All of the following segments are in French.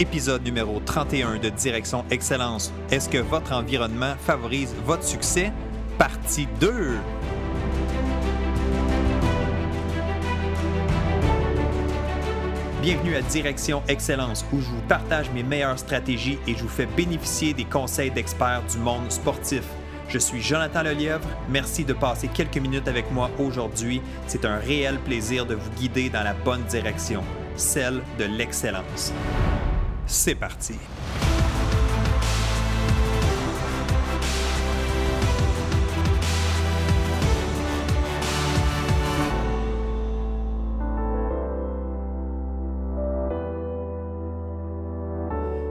épisode numéro 31 de Direction Excellence. Est-ce que votre environnement favorise votre succès? Partie 2. Bienvenue à Direction Excellence où je vous partage mes meilleures stratégies et je vous fais bénéficier des conseils d'experts du monde sportif. Je suis Jonathan Lelièvre. Merci de passer quelques minutes avec moi aujourd'hui. C'est un réel plaisir de vous guider dans la bonne direction, celle de l'excellence. C'est parti.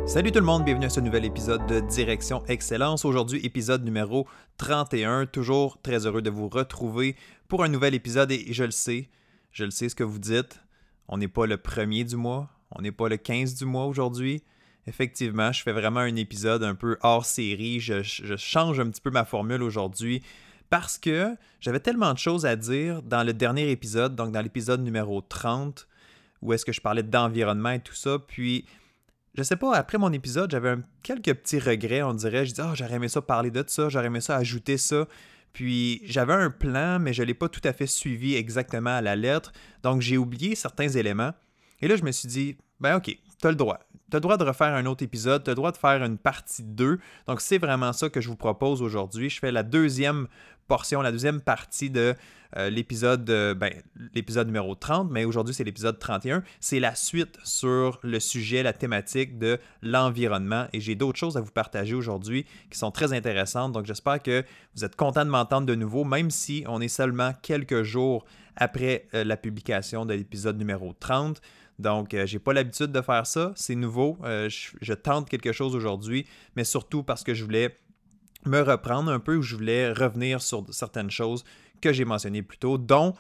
Salut tout le monde, bienvenue à ce nouvel épisode de Direction Excellence. Aujourd'hui, épisode numéro 31. Toujours très heureux de vous retrouver pour un nouvel épisode et je le sais, je le sais ce que vous dites. On n'est pas le premier du mois, on n'est pas le 15 du mois aujourd'hui. Effectivement, je fais vraiment un épisode un peu hors série. Je, change un petit peu ma formule aujourd'hui parce que j'avais tellement de choses à dire dans le dernier épisode, donc dans l'épisode numéro 30, où est-ce que je parlais d'environnement et tout ça. Puis je sais pas, après mon épisode, j'avais quelques petits regrets, on dirait. Je disais, oh, j'aurais aimé ça parler de ça, j'aurais aimé ça ajouter ça. Puis j'avais un plan, mais je ne l'ai pas tout à fait suivi exactement à la lettre. Donc j'ai oublié certains éléments. Et là, je me suis dit, ben ok, tu as le droit. Tu as le droit de refaire un autre épisode, tu as le droit de faire une partie 2. Donc c'est vraiment ça que je vous propose aujourd'hui. Je fais la deuxième portion, la deuxième partie de euh, l'épisode ben, l'épisode numéro 30, mais aujourd'hui c'est l'épisode 31. C'est la suite sur le sujet, la thématique de l'environnement. Et j'ai d'autres choses à vous partager aujourd'hui qui sont très intéressantes. Donc j'espère que vous êtes content de m'entendre de nouveau, même si on est seulement quelques jours après euh, la publication de l'épisode numéro 30. Donc, euh, j'ai pas l'habitude de faire ça. C'est nouveau. je, tente quelque chose aujourd'hui, mais surtout parce que je voulais me reprendre un peu ou je voulais revenir sur certaines choses que j'ai mentionnées plus tôt, dont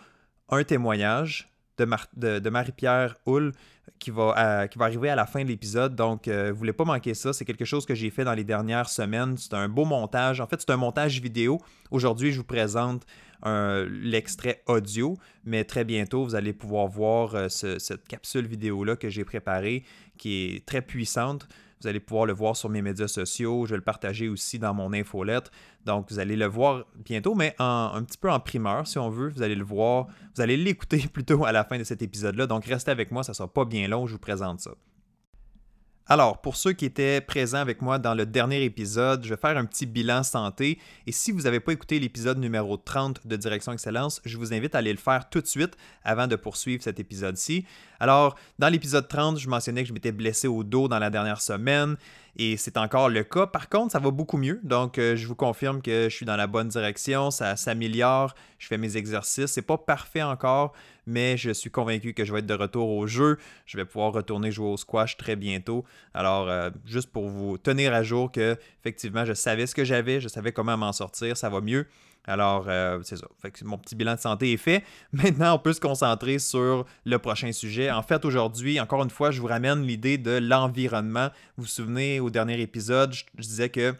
un témoignage de, Marie-Pierre Hull qui va, qui va arriver à la fin de l'épisode. Donc, euh, vous voulez pas manquer ça. C'est quelque chose que j'ai fait dans les dernières semaines. C'est un beau montage. En fait, c'est un montage vidéo. Aujourd'hui, je vous présente l'extrait audio, mais très bientôt, vous allez pouvoir voir euh, cette capsule vidéo-là que j'ai préparée, qui est très puissante. Vous allez pouvoir le voir sur mes médias sociaux. Je vais le partager aussi dans mon infolettre. Donc, vous allez le voir bientôt, mais un petit peu en primeur, si on veut. Vous allez le voir. Vous allez l'écouter plutôt à la fin de cet épisode-là. Donc, restez avec moi. Ça ne sera pas bien long. Je vous présente ça. Alors, pour ceux qui étaient présents avec moi dans le dernier épisode, je vais faire un petit bilan santé. Et si vous n'avez pas écouté l'épisode numéro 30 de Direction Excellence, je vous invite à aller le faire tout de suite avant de poursuivre cet épisode-ci. Alors, dans l'épisode 30, je mentionnais que je m'étais blessé au dos dans la dernière semaine et c'est encore le cas. Par contre, ça va beaucoup mieux. Donc, euh, je vous confirme que je suis dans la bonne direction, ça s'améliore, je fais mes exercices. C'est pas parfait encore, mais je suis convaincu que je vais être de retour au jeu. Je vais pouvoir retourner jouer au squash très bientôt. Alors, euh, juste pour vous tenir à jour que, effectivement, je savais ce que j'avais, je savais comment m'en sortir, ça va mieux. Alors, euh, c'est ça. mon petit bilan de santé est fait. Maintenant, on peut se concentrer sur le prochain sujet. En fait, aujourd'hui, encore une fois, je vous ramène l'idée de l'environnement. Vous vous souvenez, au dernier épisode, je disais que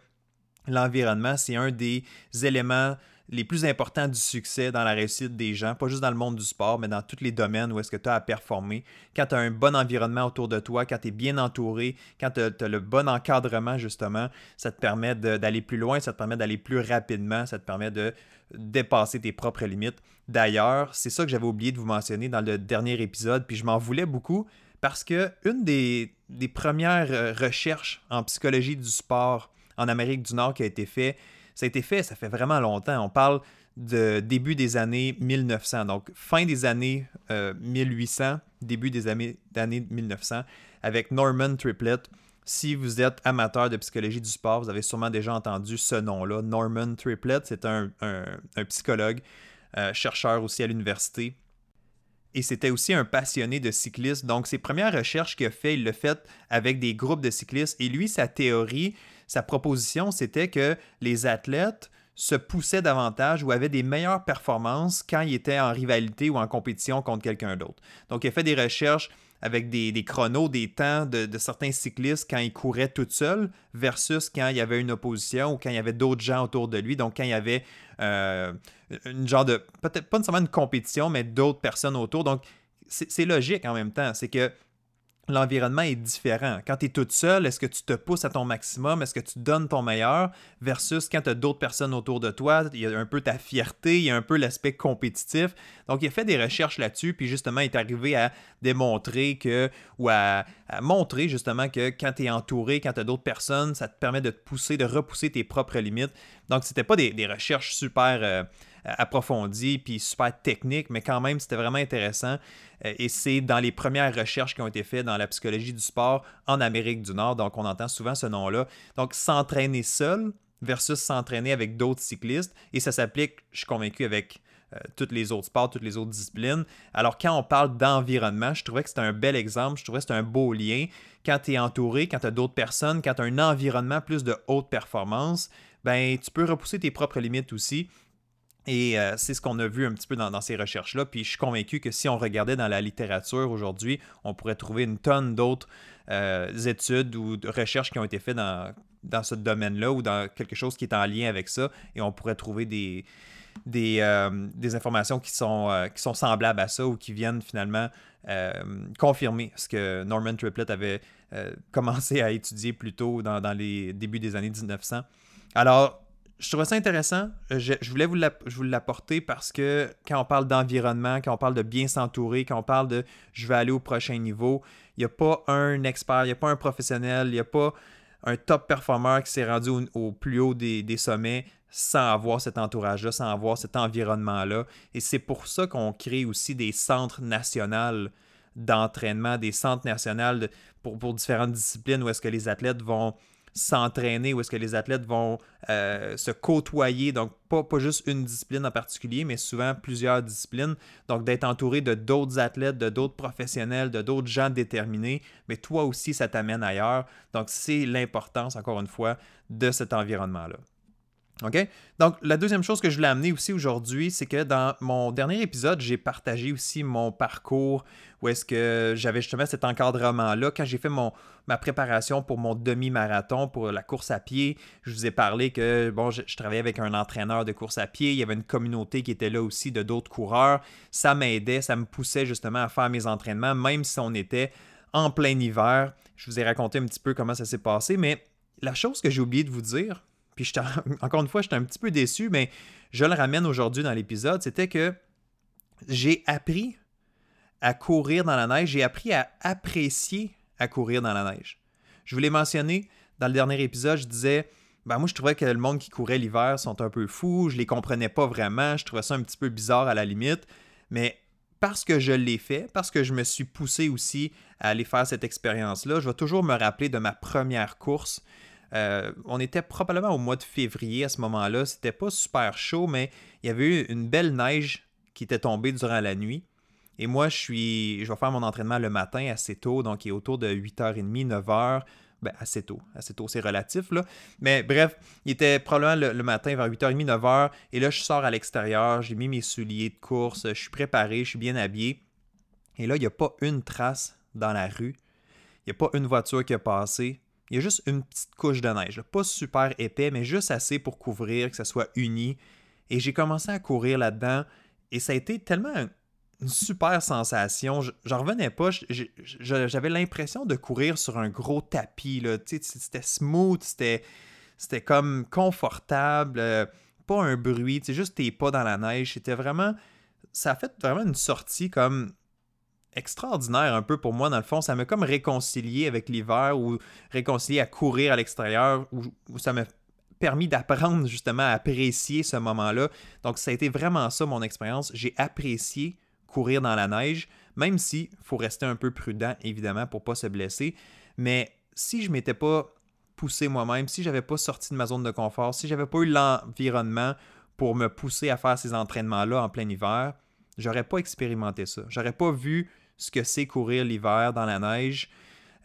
l'environnement, c'est un des éléments les plus importants du succès dans la réussite des gens, pas juste dans le monde du sport, mais dans tous les domaines où est-ce que tu as à performer. Quand tu as un bon environnement autour de toi, quand tu es bien entouré, quand tu as, le bon encadrement, justement, ça te permet d'aller plus loin, ça te permet d'aller plus rapidement, ça te permet de dépasser tes propres limites. D'ailleurs, c'est ça que j'avais oublié de vous mentionner dans le dernier épisode, puis je m'en voulais beaucoup parce que une des, premières euh, recherches en psychologie du sport en Amérique du Nord qui a été faite, ça a été fait, ça fait vraiment longtemps. On parle de début des années 1900, donc fin des années 1800, euh, début des années, 1900, avec Norman Triplett. Si vous êtes amateur de psychologie du sport, vous avez sûrement déjà entendu ce nom-là. Norman Triplett, c'est un, psychologue, euh, chercheur aussi à l'université. Et c'était aussi un passionné de cyclisme. Donc, ses premières recherches qu'il a fait, il l'a fait avec des groupes de cyclistes. Et lui, sa théorie, sa proposition, c'était que les athlètes se poussaient davantage ou avaient des meilleures performances quand ils étaient en rivalité ou en compétition contre quelqu'un d'autre. Donc, il a fait des recherches avec des, chronos, des temps de, certains cyclistes quand ils couraient tout seuls versus quand il y avait une opposition ou quand il y avait d'autres gens autour de lui. Donc, quand il y avait euh, une genre de, peut-être pas nécessairement une compétition, mais d'autres personnes autour. Donc, c'est logique en même temps. C'est que l'environnement est différent. Quand tu es toute seule, est-ce que tu te pousses à ton maximum? Est-ce que tu donnes ton meilleur? Versus quand tu as d'autres personnes autour de toi, il y a un peu ta fierté, il y a un peu l'aspect compétitif. Donc, il a fait des recherches là-dessus, puis justement, il est arrivé à démontrer que, ou à, montrer justement que quand tu es entouré, quand tu as d'autres personnes, ça te permet de te pousser, de repousser tes propres limites. Donc, c'était pas des, recherches super. Euh, approfondies puis super techniques, mais quand même, c'était vraiment intéressant. Euh, et c'est dans les premières recherches qui ont été faites dans la psychologie du sport en Amérique du Nord. Donc, on entend souvent ce nom-là. Donc, s'entraîner seul versus s'entraîner avec d'autres cyclistes. Et ça s'applique, je suis convaincu, avec euh, tous les autres sports, toutes les autres disciplines. Alors, quand on parle d'environnement, je trouvais que c'était un bel exemple, je trouvais que c'était un beau lien. Quand tu es entouré, quand tu as d'autres personnes, quand tu as un environnement plus de haute performance, ben, tu peux repousser tes propres limites aussi. Et euh, c'est ce qu'on a vu un petit peu dans, ces recherches-là. Puis je suis convaincu que si on regardait dans la littérature aujourd'hui, on pourrait trouver une tonne d'autres euh, études ou recherches qui ont été faites dans, dans ce domaine-là ou dans quelque chose qui est en lien avec ça. Et on pourrait trouver des, des, euh, informations qui sont, qui sont semblables à ça ou qui viennent finalement confirmer ce que Norman Triplett avait commencé à étudier plus tôt dans, dans les débuts des années 1900. Alors, je trouvais ça intéressant. Euh, je, voulais vous l'apporter parce que quand on parle d'environnement, quand on parle de bien s'entourer, quand on parle de je vais aller au prochain niveau, il n'y a pas un expert, il n'y a pas un professionnel, il n'y a pas un top performer qui s'est rendu au, plus haut des, sommets sans avoir cet entourage-là, sans avoir cet environnement-là. Et c'est pour ça qu'on crée aussi des centres nationaux d'entraînement, des centres nationaux pour, pour différentes disciplines où est-ce que les athlètes vont s'entraîner, où est-ce que les athlètes vont euh, se côtoyer, donc pas, pas juste une discipline en particulier, mais souvent plusieurs disciplines. Donc d'être entouré de d'autres athlètes, de d'autres professionnels, de d'autres gens déterminés, mais toi aussi, ça t'amène ailleurs. Donc c'est l'importance, encore une fois, de cet environnement-là. OK? Donc, la deuxième chose que je voulais amener aussi aujourd'hui, c'est que dans mon dernier épisode, j'ai partagé aussi mon parcours où est-ce que j'avais justement cet encadrement-là. Quand j'ai fait mon, ma préparation pour mon demi-marathon, pour la course à pied, je vous ai parlé que, bon, je, travaillais avec un entraîneur de course à pied, il y avait une communauté qui était là aussi de d'autres coureurs. Ça m'aidait, ça me poussait justement à faire mes entraînements, même si on était en plein hiver. Je vous ai raconté un petit peu comment ça s'est passé, mais la chose que j'ai oublié de vous dire, puis encore une fois, j'étais un petit peu déçu, mais je le ramène aujourd'hui dans l'épisode, c'était que j'ai appris à courir dans la neige, j'ai appris à apprécier à courir dans la neige. Je vous l'ai mentionné dans le dernier épisode, je disais, ben moi je trouvais que le monde qui courait l'hiver sont un peu fous, je les comprenais pas vraiment, je trouvais ça un petit peu bizarre à la limite, mais parce que je l'ai fait, parce que je me suis poussé aussi à aller faire cette expérience-là, je vais toujours me rappeler de ma première course euh, on était probablement au mois de février à ce moment-là. C'était pas super chaud, mais il y avait eu une belle neige qui était tombée durant la nuit. Et moi, je suis. Je vais faire mon entraînement le matin assez tôt, donc il est autour de 8h30, 9h. Ben, assez tôt. Assez tôt, c'est relatif, là. Mais bref, il était probablement le, matin vers 8h30, 9h. Et là, je sors à l'extérieur, j'ai mis mes souliers de course, je suis préparé, je suis bien habillé. Et là, il n'y a pas une trace dans la rue. Il n'y a pas une voiture qui a passé. Il y a juste une petite couche de neige, pas super épais, mais juste assez pour couvrir, que ça soit uni. Et j'ai commencé à courir là-dedans et ça a été tellement une super sensation. J'en revenais pas. J'avais l'impression de courir sur un gros tapis. C'était smooth, c'était comme confortable, euh, pas un bruit, juste tes pas dans la neige. C'était vraiment. Ça a fait vraiment une sortie comme extraordinaire un peu pour moi, dans le fond. Ça m'a comme réconcilié avec l'hiver ou réconcilié à courir à l'extérieur, où, ça m'a permis d'apprendre justement à apprécier ce moment-là. Donc, ça a été vraiment ça mon expérience. J'ai apprécié courir dans la neige, même si faut rester un peu prudent, évidemment, pour pas se blesser. Mais si je m'étais pas poussé moi-même, si j'avais pas sorti de ma zone de confort, si j'avais pas eu l'environnement pour me pousser à faire ces entraînements-là en plein hiver, j'aurais pas expérimenté ça. J'aurais pas vu ce que c'est courir l'hiver dans la neige.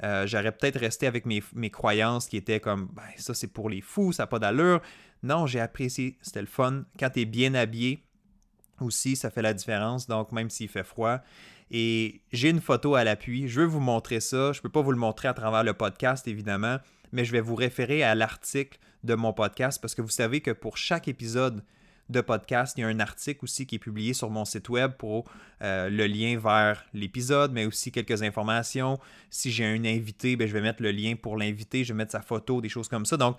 Euh, j'aurais peut-être resté avec mes, croyances qui étaient comme ben, ça c'est pour les fous, ça n'a pas d'allure. Non, j'ai apprécié, c'était le fun. Quand tu es bien habillé aussi, ça fait la différence, donc même s'il fait froid. Et j'ai une photo à l'appui, je veux vous montrer ça. Je ne peux pas vous le montrer à travers le podcast, évidemment, mais je vais vous référer à l'article de mon podcast parce que vous savez que pour chaque épisode de podcast. Il y a un article aussi qui est publié sur mon site web pour euh, le lien vers l'épisode, mais aussi quelques informations. Si j'ai un invité, ben, je vais mettre le lien pour l'invité, je vais mettre sa photo, des choses comme ça. Donc,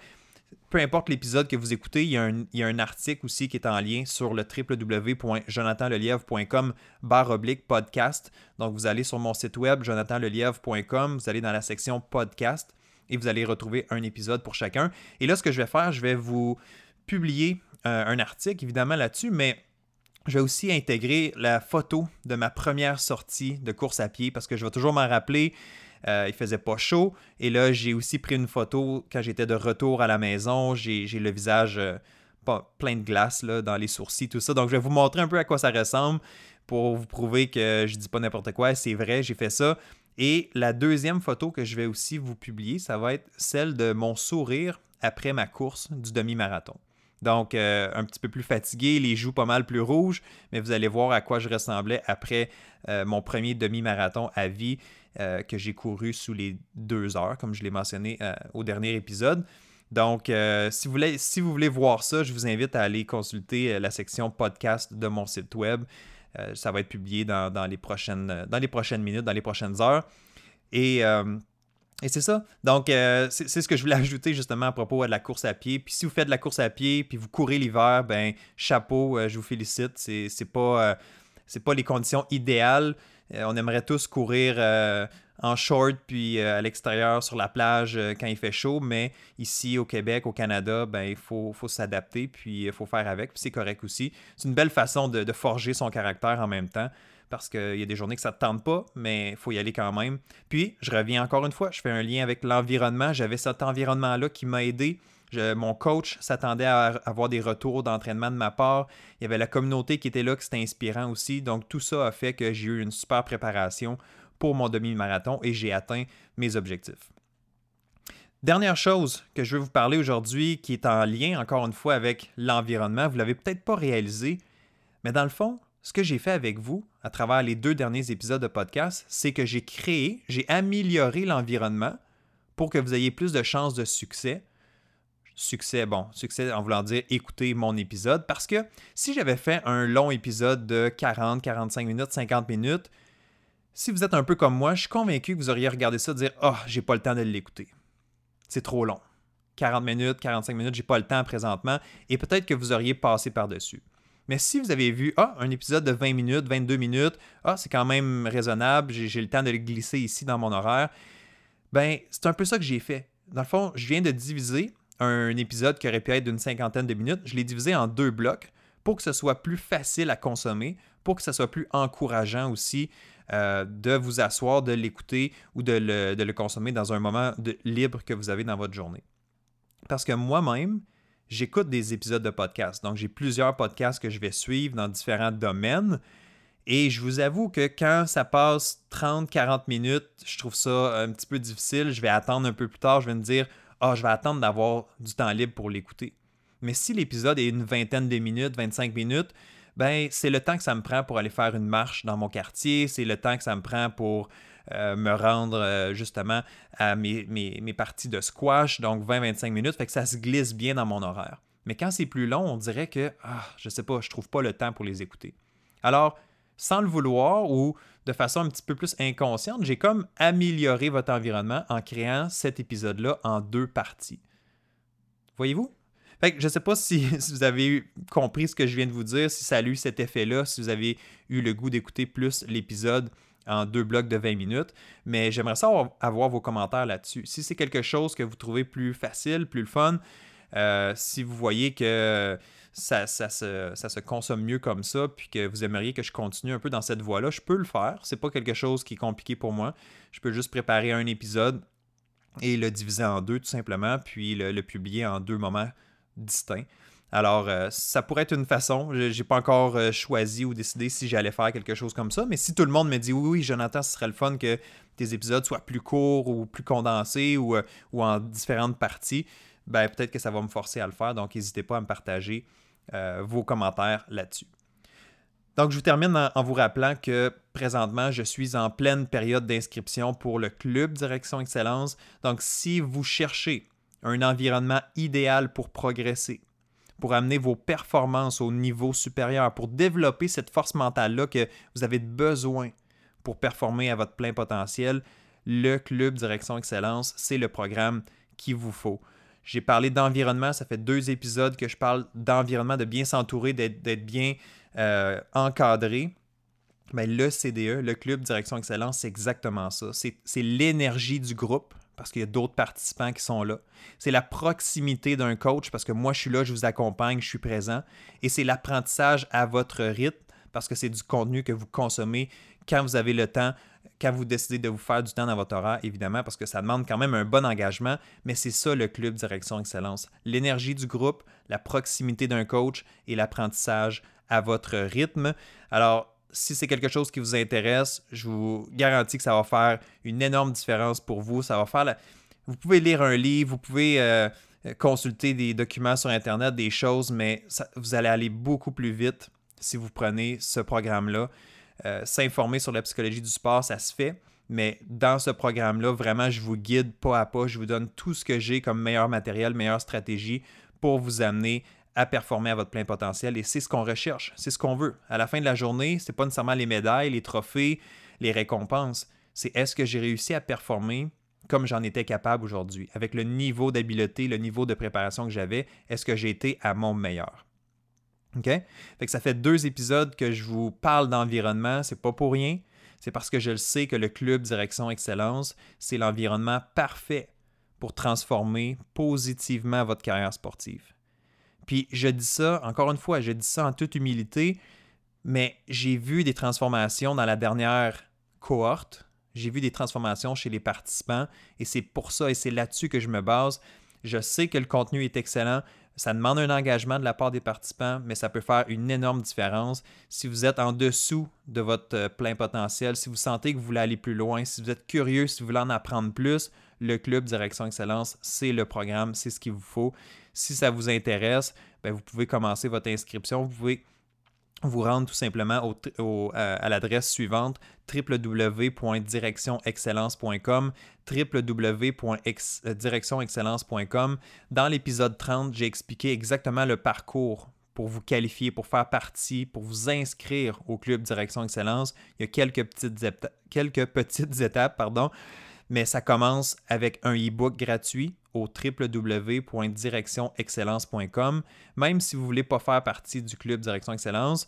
peu importe l'épisode que vous écoutez, il y, a un, article aussi qui est en lien sur le www.jonathanlelièvre.com barre oblique podcast. Donc, vous allez sur mon site web, jonathanlelièvre.com, vous allez dans la section podcast et vous allez retrouver un épisode pour chacun. Et là, ce que je vais faire, je vais vous publier un article, évidemment, là-dessus, mais je vais aussi intégrer la photo de ma première sortie de course à pied parce que je vais toujours m'en rappeler. Euh, il faisait pas chaud. Et là, j'ai aussi pris une photo quand j'étais de retour à la maison. J'ai le visage euh, plein de glace dans les sourcils, tout ça. Donc, je vais vous montrer un peu à quoi ça ressemble pour vous prouver que je dis pas n'importe quoi. C'est vrai, j'ai fait ça. Et la deuxième photo que je vais aussi vous publier, ça va être celle de mon sourire après ma course du demi-marathon. Donc, euh, un petit peu plus fatigué, les joues pas mal plus rouges, mais vous allez voir à quoi je ressemblais après euh, mon premier demi-marathon à vie euh, que j'ai couru sous les deux heures, comme je l'ai mentionné au dernier épisode. Donc, si, vous voulez, si vous voulez voir ça, je vous invite à aller consulter la section podcast de mon site web. ça va être publié dans, les prochaines, dans les prochaines minutes, dans les prochaines heures. Et et c'est ça. Donc, euh, c'est ce que je voulais ajouter justement à propos de la course à pied. Puis si vous faites de la course à pied, puis vous courez l'hiver, ben chapeau, euh, je vous félicite. C'est pas, euh, pas les conditions idéales. on aimerait tous courir en short puis à l'extérieur sur la plage quand il fait chaud, mais ici au Québec, au Canada, ben il faut, faut s'adapter puis il faut faire avec. Puis c'est correct aussi. C'est une belle façon de forger son caractère en même temps parce qu'il y a des journées que ça ne te tente pas, mais il faut y aller quand même. Puis, je reviens encore une fois, je fais un lien avec l'environnement. J'avais cet environnement-là qui m'a aidé. mon coach s'attendait à avoir des retours d'entraînement de ma part. Il y avait la communauté qui était là, qui c'était inspirant aussi. Donc, tout ça a fait que j'ai eu une super préparation pour mon demi-marathon et j'ai atteint mes objectifs. Dernière chose que je veux vous parler aujourd'hui, qui est en lien encore une fois avec l'environnement, vous ne l'avez peut-être pas réalisé, mais dans le fond, ce que j'ai fait avec vous à travers les deux derniers épisodes de podcast, c'est que j'ai créé, j'ai amélioré l'environnement pour que vous ayez plus de chances de succès. Succès, bon, succès en voulant dire écouter mon épisode, parce que si j'avais fait un long épisode de 40, 45 minutes, 50 minutes, si vous êtes un peu comme moi, je suis convaincu que vous auriez regardé ça et dire Ah, oh, j'ai pas le temps de l'écouter. C'est trop long. 40 minutes, 45 minutes, j'ai pas le temps présentement, et peut-être que vous auriez passé par-dessus. Mais si vous avez vu, ah, un épisode de 20 minutes, 22 minutes, ah, c'est quand même raisonnable, j'ai le temps de le glisser ici dans mon horaire, ben, c'est un peu ça que j'ai fait. Dans le fond, je viens de diviser un épisode qui aurait pu être d'une cinquantaine de minutes, je l'ai divisé en deux blocs pour que ce soit plus facile à consommer, pour que ce soit plus encourageant aussi euh, de vous asseoir, de l'écouter ou de le, de le, consommer dans un moment de, libre que vous avez dans votre journée. Parce que moi-même, j'écoute des épisodes de podcast. Donc, j'ai plusieurs podcasts que je vais suivre dans différents domaines. Et je vous avoue que quand ça passe 30-40 minutes, je trouve ça un petit peu difficile. Je vais attendre un peu plus tard. Je vais me dire, ah, je vais attendre d'avoir du temps libre pour l'écouter. Mais si l'épisode est une vingtaine de minutes, 25 minutes, ben c'est le temps que ça me prend pour aller faire une marche dans mon quartier, c'est le temps que ça me prend pour euh, me rendre euh, justement à mes, parties de squash, donc 20-25 minutes, fait que ça se glisse bien dans mon horaire. Mais quand c'est plus long, on dirait que, ah, je sais pas, je trouve pas le temps pour les écouter. Alors, sans le vouloir ou de façon un petit peu plus inconsciente, j'ai comme amélioré votre environnement en créant cet épisode-là en deux parties. Voyez-vous? Fait que je ne sais pas si, si, vous avez compris ce que je viens de vous dire, si ça a eu cet effet-là, si vous avez eu le goût d'écouter plus l'épisode en deux blocs de 20 minutes. Mais j'aimerais ça avoir, vos commentaires là-dessus. Si c'est quelque chose que vous trouvez plus facile, plus fun, euh, si vous voyez que ça, ça, se, consomme mieux comme ça, puis que vous aimeriez que je continue un peu dans cette voie-là, je peux le faire. C'est pas quelque chose qui est compliqué pour moi. Je peux juste préparer un épisode et le diviser en deux tout simplement, puis le publier en deux moments distincts. Alors, euh, ça pourrait être une façon. Je n'ai pas encore euh, choisi ou décidé si j'allais faire quelque chose comme ça. Mais si tout le monde me dit oui, oui, Jonathan, ce serait le fun que tes épisodes soient plus courts ou plus condensés ou, euh, en différentes parties, ben peut-être que ça va me forcer à le faire. Donc, n'hésitez pas à me partager vos commentaires là-dessus. Donc, je vous termine en, vous rappelant que présentement, je suis en pleine période d'inscription pour le Club Direction Excellence. Donc, si vous cherchez un environnement idéal pour progresser, pour amener vos performances au niveau supérieur, pour développer cette force mentale-là que vous avez besoin pour performer à votre plein potentiel, le Club Direction Excellence, c'est le programme qu'il vous faut. J'ai parlé d'environnement, ça fait deux épisodes que je parle d'environnement, de bien s'entourer, d'être bien euh, encadré. Mais le CDE, le Club Direction Excellence, c'est exactement ça. C'est l'énergie du groupe parce qu'il y a d'autres participants qui sont là. C'est la proximité d'un coach parce que moi, je suis là, je vous accompagne, je suis présent. Et c'est l'apprentissage à votre rythme parce que c'est du contenu que vous consommez quand vous avez le temps, quand vous décidez de vous faire du temps dans votre horaire, évidemment, parce que ça demande quand même un bon engagement, mais c'est ça le club Direction Excellence. L'énergie du groupe, la proximité d'un coach et l'apprentissage à votre rythme. Alors, si c'est quelque chose qui vous intéresse, je vous garantis que ça va faire une énorme différence pour vous. Ça va faire Vous pouvez lire un livre, vous pouvez euh, consulter des documents sur Internet, des choses, mais vous allez aller beaucoup plus vite si vous prenez ce programme-là. Euh, s'informer sur la psychologie du sport, ça se fait. Mais dans ce programme-là, vraiment, je vous guide pas à pas. Je vous donne tout ce que j'ai comme meilleur matériel, meilleure stratégie pour vous amener à performer à votre plein potentiel. Et c'est ce qu'on recherche, c'est ce qu'on veut. À la fin de la journée, ce n'est pas nécessairement les médailles, les trophées, les récompenses. C'est est-ce que j'ai réussi à performer comme j'en étais capable aujourd'hui, avec le niveau d'habileté, le niveau de préparation que j'avais, est-ce que j'ai été à mon meilleur? OK? Ça fait deux épisodes que je vous parle d'environnement, c'est pas pour rien. C'est parce que je le sais que le club Direction Excellence, c'est l'environnement parfait pour transformer positivement votre carrière sportive. Puis je dis ça, encore une fois, je dis ça en toute humilité, mais j'ai vu des transformations dans la dernière cohorte. J'ai vu des transformations chez les participants et c'est pour ça et c'est là-dessus que je me base. Je sais que le contenu est excellent. Ça demande un engagement de la part des participants, mais ça peut faire une énorme différence. Si vous êtes en dessous de votre euh, plein potentiel, si vous sentez que vous voulez aller plus loin, si vous êtes curieux, si vous voulez en apprendre plus, le club Direction Excellence, c'est le programme, c'est ce qu'il vous faut. Si ça vous intéresse, ben, vous pouvez commencer votre inscription. Vous pouvez vous rendre tout simplement euh, à l'adresse suivante www.directionexcellence.com www.directionexcellence.com Dans l'épisode 30, j'ai expliqué exactement le parcours pour vous qualifier, pour faire partie, pour vous inscrire au club Direction Excellence. Il y a quelques petites, quelques petites étapes, pardon mais ça commence avec un e-book gratuit au www.directionexcellence.com. Même si vous ne voulez pas faire partie du club Direction Excellence,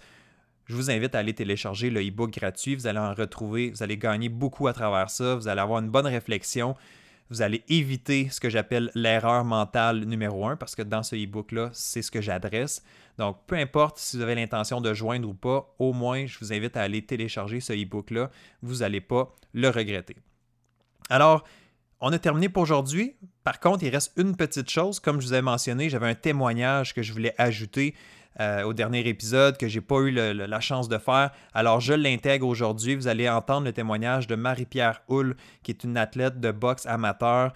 je vous invite à aller télécharger le e-book gratuit. Vous allez en retrouver, vous allez gagner beaucoup à travers ça. Vous allez avoir une bonne réflexion. Vous allez éviter ce que j'appelle l'erreur mentale numéro un parce que dans ce e-book-là, c'est ce que j'adresse. Donc, peu importe si vous avez l'intention de joindre ou pas, au moins, je vous invite à aller télécharger ce e-book-là. Vous n'allez pas le regretter. Alors, on a terminé pour aujourd'hui. Par contre, il reste une petite chose. Comme je vous ai mentionné, j'avais un témoignage que je voulais ajouter euh, au dernier épisode que je n'ai pas eu la chance de faire. Alors, je l'intègre aujourd'hui. Vous allez entendre le témoignage de Marie-Pierre Hull, qui est une athlète de boxe amateur.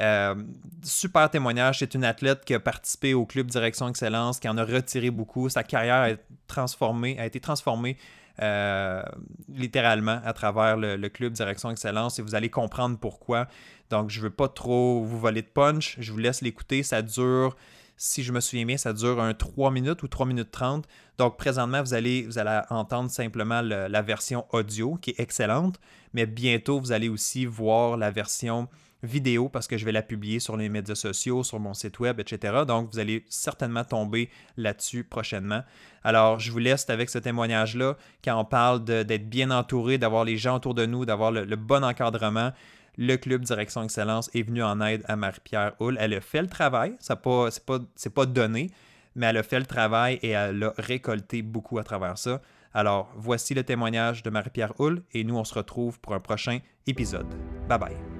Euh, super témoignage. C'est une athlète qui a participé au club Direction Excellence, qui en a retiré beaucoup. Sa carrière a été transformée euh, littéralement à travers le, club Direction Excellence et vous allez comprendre pourquoi. Donc, je ne veux pas trop vous voler de punch. Je vous laisse l'écouter. Ça dure, si je me souviens bien, ça dure un 3 minutes ou 3 minutes 30. Donc, présentement, vous allez, vous allez entendre simplement la version audio qui est excellente, mais bientôt, vous allez aussi voir la version vidéo parce que je vais la publier sur les médias sociaux, sur mon site web, etc. Donc, vous allez certainement tomber là-dessus prochainement. Alors, je vous laisse avec ce témoignage-là quand on parle d'être bien entouré, d'avoir les gens autour de nous, d'avoir le, bon encadrement. Le club Direction Excellence est venu en aide à Marie-Pierre Hull. Elle a fait le travail, n'est pas, pas, pas donné, mais elle a fait le travail et elle a récolté beaucoup à travers ça. Alors, voici le témoignage de Marie-Pierre Hull et nous, on se retrouve pour un prochain épisode. Bye bye.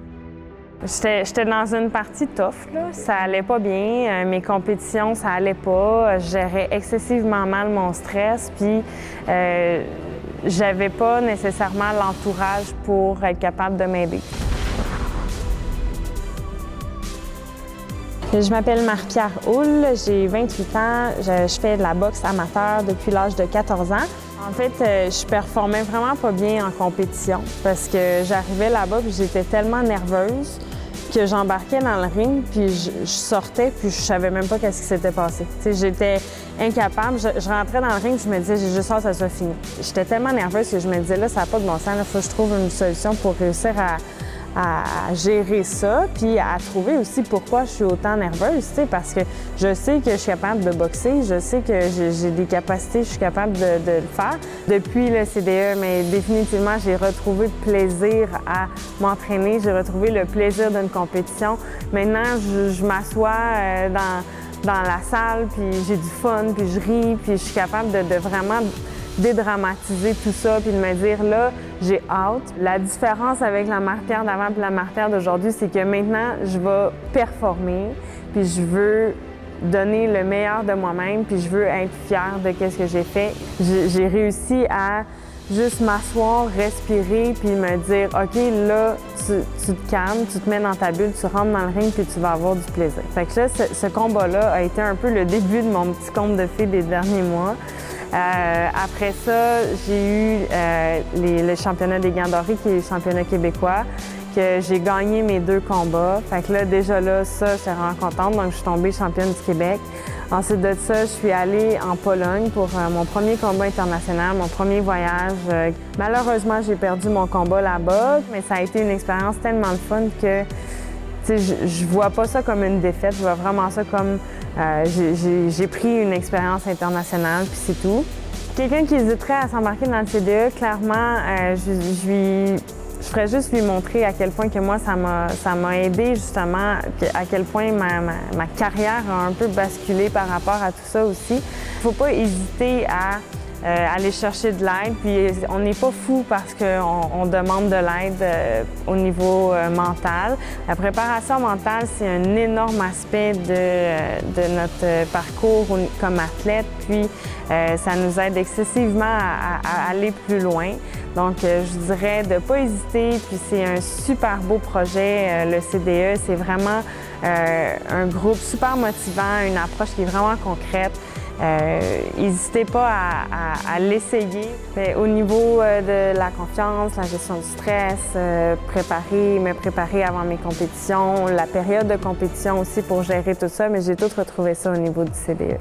J'étais dans une partie tough, ça allait pas bien. Euh, mes compétitions, ça allait pas. Je gérais excessivement mal mon stress, puis euh, j'avais pas nécessairement l'entourage pour être capable de m'aider. Je m'appelle Marie-Pierre Houle, j'ai 28 ans, je, je, fais de la boxe amateur depuis l'âge de 14 ans. En fait, euh, je performais vraiment pas bien en compétition parce que j'arrivais là-bas et j'étais tellement nerveuse que j'embarquais dans le ring, puis je, sortais, puis je savais même pas qu'est-ce qui s'était passé. J'étais incapable. Je, rentrais dans le ring, je me disais, j'ai juste hâte ça soit fini. J'étais tellement nerveuse que je me disais, là, ça n'a pas de bon sens, il faut que je trouve une solution pour réussir à, à gérer ça, puis à trouver aussi pourquoi je suis autant nerveuse, parce que je sais que je suis capable de boxer, je sais que j'ai des capacités, je suis capable de, le faire. Depuis le CDE, mais définitivement, j'ai retrouvé plaisir à m'entraîner, j'ai retrouvé le plaisir d'une compétition. Maintenant, je, m'assois euh, dans, dans la salle, puis j'ai du fun, puis je ris, puis je suis capable de vraiment dédramatiser tout ça puis de me dire là, j'ai hâte. La différence avec la martyre d'avant et la martyre d'aujourd'hui, c'est que maintenant, je vais performer puis je veux donner le meilleur de moi-même puis je veux être fière de ce que j'ai fait. J'ai réussi à juste m'asseoir, respirer puis me dire OK, là, tu, te calmes, tu te mets dans ta bulle, tu rentres dans le ring puis tu vas avoir du plaisir. Fait que là, ce, combat-là a été un peu le début de mon petit conte de fées des derniers mois. Euh, après ça, j'ai eu euh, le championnat des gants dorés, qui est le championnat québécois, que j'ai gagné mes deux combats. Fait que là, déjà là, ça, j'étais vraiment contente. Donc, je suis tombée championne du Québec. Ensuite de ça, je suis allée en Pologne pour euh, mon premier combat international, mon premier voyage. malheureusement, j'ai perdu mon combat là-bas, mais ça a été une expérience tellement fun que je, je vois pas ça comme une défaite, je vois vraiment ça comme j'ai pris une expérience internationale, puis c'est tout. Quelqu'un qui hésiterait à s'embarquer dans le CDE, clairement, euh, je, je, je ferais juste lui montrer à quel point que moi, ça m'a aidé justement, à quel point ma, ma, ma, carrière a un peu basculé par rapport à tout ça aussi. Il faut pas hésiter à euh, aller chercher de l'aide. Puis on n'est pas fou parce qu'on on demande de l'aide euh, au niveau euh, mental. La préparation mentale, c'est un énorme aspect de, de notre parcours comme athlète. Puis ça nous aide excessivement à, à, aller plus loin. Donc, je dirais de ne pas hésiter. Puis c'est un super beau projet, le CDE. C'est vraiment un groupe super motivant, une approche qui est vraiment concrète. Euh, n'hésitez pas à, l'essayer. Au niveau euh, de la confiance, la gestion du stress, euh, préparer, me préparer avant mes compétitions, la période de compétition aussi pour gérer tout ça, mais j'ai tout retrouvé ça au niveau du CDE.